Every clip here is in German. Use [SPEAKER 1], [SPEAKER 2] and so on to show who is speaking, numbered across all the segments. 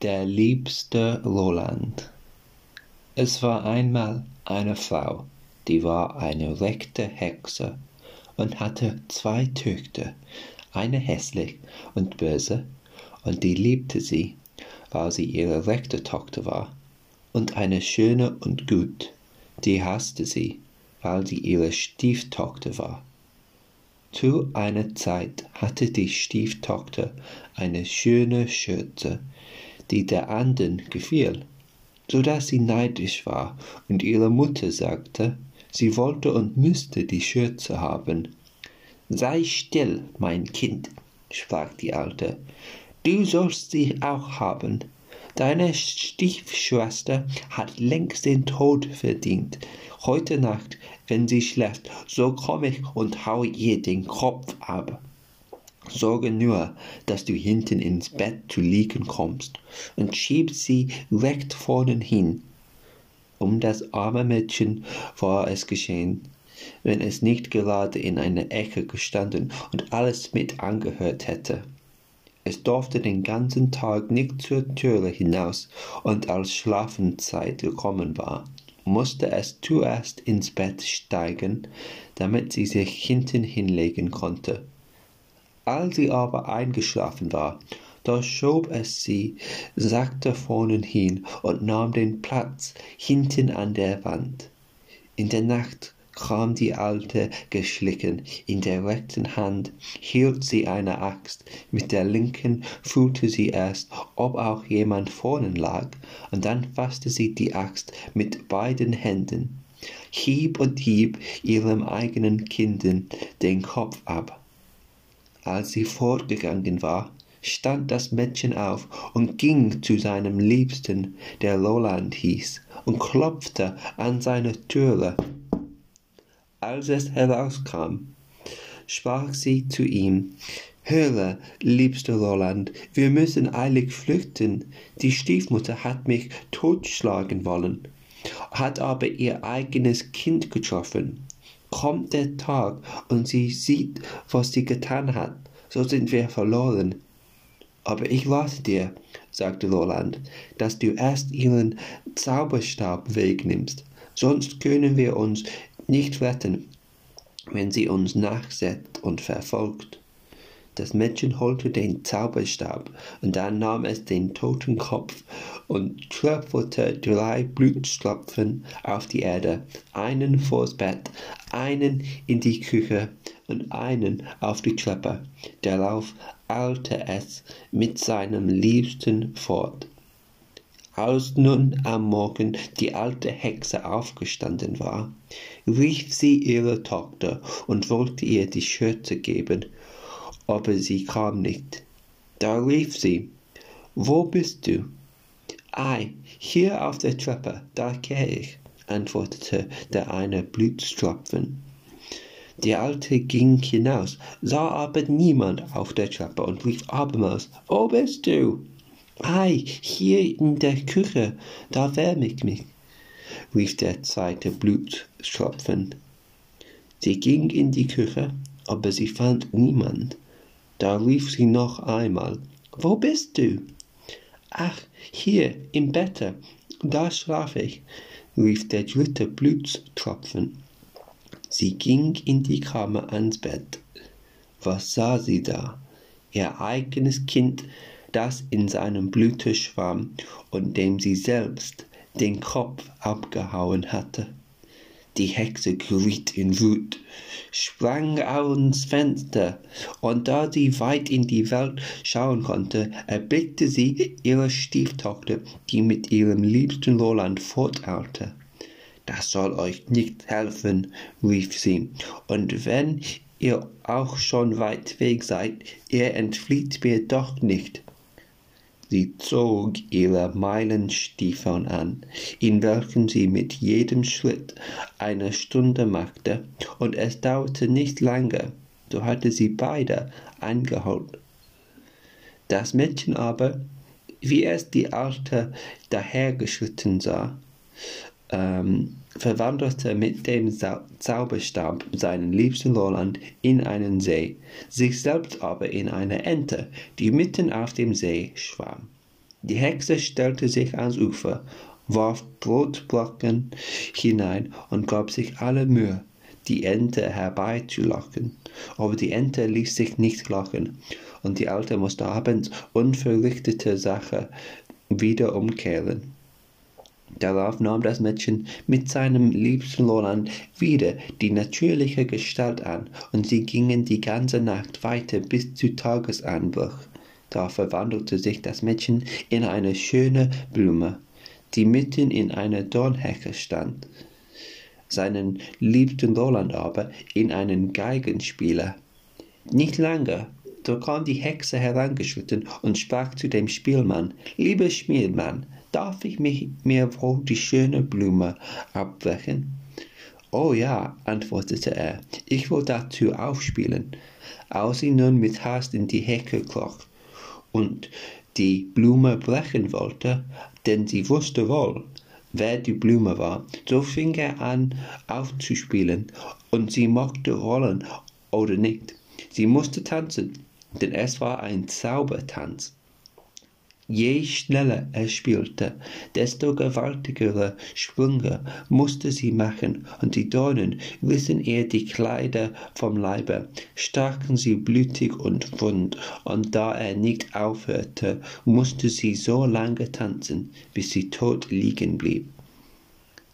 [SPEAKER 1] Der liebste Roland. Es war einmal eine Frau, die war eine rechte Hexe und hatte zwei Töchter, eine hässlich und böse, und die liebte sie, weil sie ihre rechte Tochter war, und eine schöne und gut, die hasste sie, weil sie ihre Stieftochter war. Zu einer Zeit hatte die Stieftochter eine schöne Schürze, die der anderen gefiel, so dass sie neidisch war und ihre Mutter sagte, sie wollte und müsste die Schürze haben. Sei still, mein Kind, sprach die Alte, du sollst sie auch haben. Deine Stiefschwester hat längst den Tod verdient. Heute Nacht, wenn sie schläft, so komm ich und hau ihr den Kopf ab. Sorge nur, dass du hinten ins Bett zu liegen kommst und schieb sie recht vorne hin. Um das arme Mädchen war es geschehen, wenn es nicht gerade in einer Ecke gestanden und alles mit angehört hätte. Es durfte den ganzen Tag nicht zur Türe hinaus, und als Schlafenszeit gekommen war, musste es zuerst ins Bett steigen, damit sie sich hinten hinlegen konnte. Als sie aber eingeschlafen war, da schob es sie sachte vorne hin und nahm den Platz hinten an der Wand. In der Nacht kam die Alte geschlichen, in der rechten Hand hielt sie eine Axt, mit der linken fühlte sie erst, ob auch jemand vornen lag, und dann fasste sie die Axt mit beiden Händen, hieb und hieb ihrem eigenen Kinden den Kopf ab. Als sie fortgegangen war, stand das Mädchen auf und ging zu seinem Liebsten, der Roland hieß, und klopfte an seine Türe. Als es herauskam, sprach sie zu ihm, Höre, liebster Roland, wir müssen eilig flüchten. Die Stiefmutter hat mich totschlagen wollen, hat aber ihr eigenes Kind getroffen kommt der Tag und sie sieht, was sie getan hat, so sind wir verloren. Aber ich rate dir, sagte Roland, dass du erst ihren Zauberstab wegnimmst, sonst können wir uns nicht retten, wenn sie uns nachsetzt und verfolgt. Das Mädchen holte den Zauberstab und dann nahm es den toten Kopf und tröpfelte drei Blutstropfen auf die Erde, einen vors Bett, einen in die Küche und einen auf die Treppe. Darauf eilte es mit seinem Liebsten fort. Als nun am Morgen die alte Hexe aufgestanden war, rief sie ihre Tochter und wollte ihr die Schürze geben, aber sie kam nicht. Da rief sie, Wo bist du? Ei, hier auf der Treppe, da geh ich, antwortete der eine Blutstropfen. Die Alte ging hinaus, sah aber niemand auf der Treppe und rief abermals, Wo bist du? Ei, hier in der Küche, da wärme ich mich, rief der zweite Blutstropfen. Sie ging in die Küche, aber sie fand niemand. Da rief sie noch einmal, Wo bist du? Ach, hier im Bette, da schlaf ich, rief der dritte Blutstropfen. Sie ging in die Kammer ans Bett. Was sah sie da? Ihr eigenes Kind, das in seinem Blute schwamm und dem sie selbst den Kopf abgehauen hatte. Die Hexe geriet in Wut, sprang ans Fenster, und da sie weit in die Welt schauen konnte, erblickte sie ihre Stieftochter, die mit ihrem liebsten Roland forteilte. Das soll euch nicht helfen, rief sie, und wenn ihr auch schon weit weg seid, ihr entflieht mir doch nicht. Sie zog ihre Meilenstiefeln an, in welchen sie mit jedem Schritt eine Stunde machte, und es dauerte nicht lange, so hatte sie beide eingeholt. Das Mädchen aber, wie es die Alte dahergeschritten sah, ähm, verwandelte mit dem Zauberstab seinen liebsten Roland in einen See, sich selbst aber in eine Ente, die mitten auf dem See schwamm. Die Hexe stellte sich ans Ufer, warf Brotbrocken hinein und gab sich alle Mühe, die Ente herbeizulocken. Aber die Ente ließ sich nicht locken, und die Alte musste abends unverrichtete Sache wieder umkehren. Darauf nahm das Mädchen mit seinem liebsten Roland wieder die natürliche Gestalt an, und sie gingen die ganze Nacht weiter bis zu Tagesanbruch. Da verwandelte sich das Mädchen in eine schöne Blume, die mitten in einer Dornhecke stand, seinen liebsten Roland aber in einen Geigenspieler. Nicht lange, da kam die Hexe herangeschritten und sprach zu dem Spielmann, Lieber Spielmann, darf ich mich, mir wohl die schöne Blume abbrechen? Oh ja, antwortete er, ich will dazu aufspielen. Als sie nun mit Hast in die Hecke kroch, und die Blume brechen wollte, denn sie wusste wohl, wer die Blume war, so fing er an aufzuspielen, und sie mochte rollen oder nicht. Sie musste tanzen, denn es war ein Zaubertanz. Je schneller er spielte, desto gewaltigere Sprünge musste sie machen, und die Dornen rissen ihr die Kleider vom Leibe, stachen sie blutig und wund, und da er nicht aufhörte, musste sie so lange tanzen, bis sie tot liegen blieb.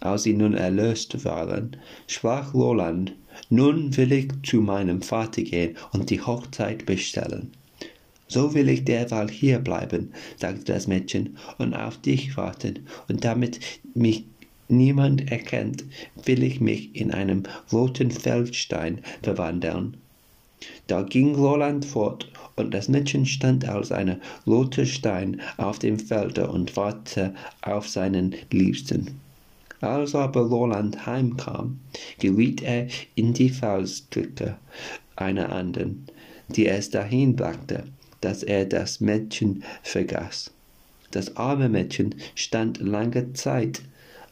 [SPEAKER 1] Als sie nun erlöst waren, sprach Roland, nun will ich zu meinem Vater gehen und die Hochzeit bestellen. So will ich derweil hier bleiben, sagte das Mädchen, und auf dich warten, und damit mich niemand erkennt, will ich mich in einen roten Feldstein verwandeln. Da ging Roland fort, und das Mädchen stand als ein roter Stein auf dem Felde und wartete auf seinen Liebsten. Als aber Roland heimkam, geriet er in die Fallstricke einer anderen, die es dahin brachte, dass er das Mädchen vergaß. Das arme Mädchen stand lange Zeit,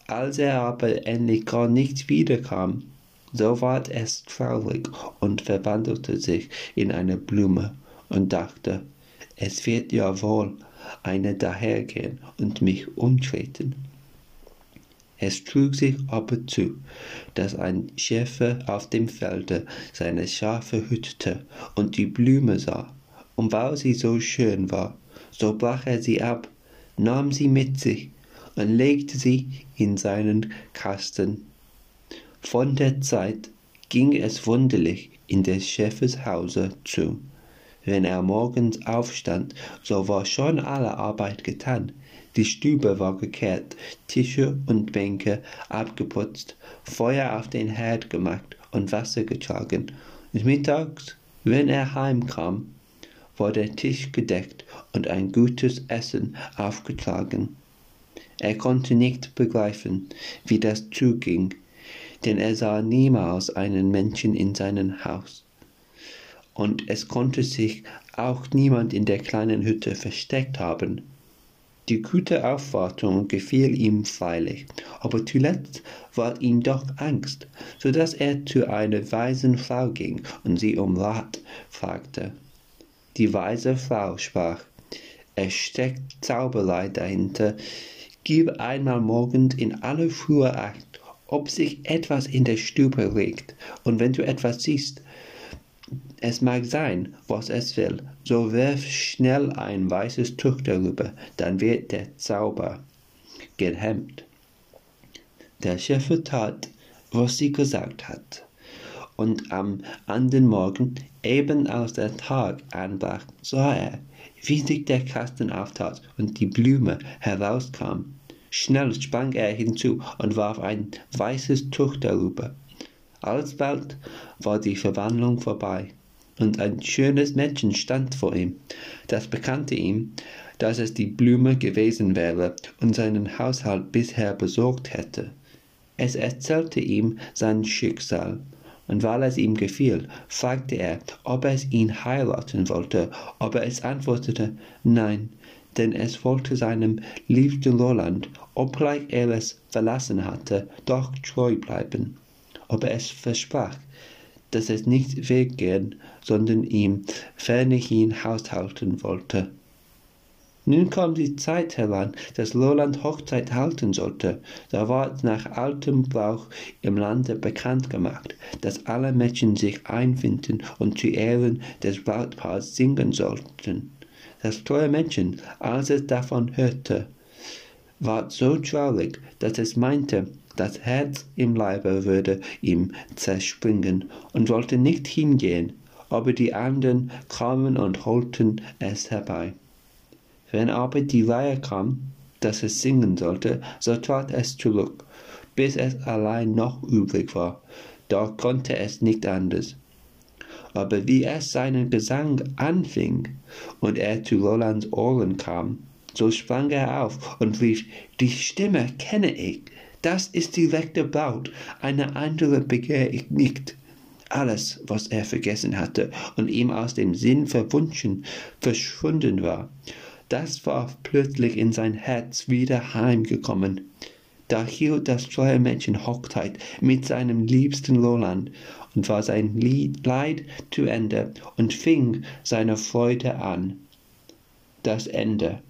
[SPEAKER 1] als er aber endlich gar nicht wiederkam, so ward es traurig und verwandelte sich in eine Blume und dachte, es wird ja wohl eine dahergehen und mich umtreten. Es trug sich aber zu, dass ein Schäfer auf dem Felde seine Schafe hütete und die Blume sah und weil sie so schön war, so brach er sie ab, nahm sie mit sich und legte sie in seinen Kasten. Von der Zeit ging es wunderlich in des Chefes Hause zu. Wenn er morgens aufstand, so war schon alle Arbeit getan. Die Stube war gekehrt, Tische und Bänke abgeputzt, Feuer auf den Herd gemacht und Wasser getragen. Und mittags, wenn er heimkam, war der Tisch gedeckt und ein gutes Essen aufgetragen. Er konnte nicht begreifen, wie das zuging, denn er sah niemals einen Menschen in seinem Haus. Und es konnte sich auch niemand in der kleinen Hütte versteckt haben. Die gute Aufwartung gefiel ihm freilich, aber zuletzt war ihm doch Angst, so dass er zu einer weisen Frau ging und sie um Rat fragte. Die weise Frau sprach, es steckt Zauberei dahinter. Gib einmal morgens in aller Frühe acht, ob sich etwas in der Stube regt, und wenn du etwas siehst, es mag sein, was es will, so werf schnell ein weißes Tuch darüber, dann wird der Zauber gehemmt. Der Schäfer tat, was sie gesagt hat und am andern Morgen, eben als der Tag anbrach, sah er, wie sich der Kasten auftat und die Blume herauskam. Schnell sprang er hinzu und warf ein weißes Tuch darüber. Alsbald war die Verwandlung vorbei, und ein schönes Mädchen stand vor ihm. Das bekannte ihm, dass es die Blume gewesen wäre und seinen Haushalt bisher besorgt hätte. Es erzählte ihm sein Schicksal, und weil es ihm gefiel, fragte er, ob es ihn heiraten wollte, aber es antwortete nein, denn es wollte seinem liebsten Roland, obgleich er es verlassen hatte, doch treu bleiben. Aber es versprach, dass es nicht weggehen, sondern ihm fernerhin haushalten wollte. Nun kam die Zeit heran, dass Loland Hochzeit halten sollte. Da ward nach altem Brauch im Lande bekannt gemacht, dass alle Mädchen sich einfinden und zu Ehren des Brautpaars singen sollten. Das treue Mädchen, als es davon hörte, ward so traurig, dass es meinte, das Herz im Leibe würde ihm zerspringen und wollte nicht hingehen, aber die anderen kamen und holten es herbei. Wenn aber die Weihe kam, dass es singen sollte, so trat es zurück, bis es allein noch übrig war. Da konnte es nicht anders. Aber wie es seinen Gesang anfing und er zu Rolands Ohren kam, so sprang er auf und rief, die Stimme kenne ich, das ist die rechte Braut, eine andere begehre ich nicht. Alles, was er vergessen hatte und ihm aus dem Sinn verwunschen, verschwunden war, das war plötzlich in sein Herz wieder heimgekommen. Da hielt das treue Mädchen Hochzeit mit seinem liebsten Roland und war sein Leid zu Ende und fing seine Freude an. Das Ende.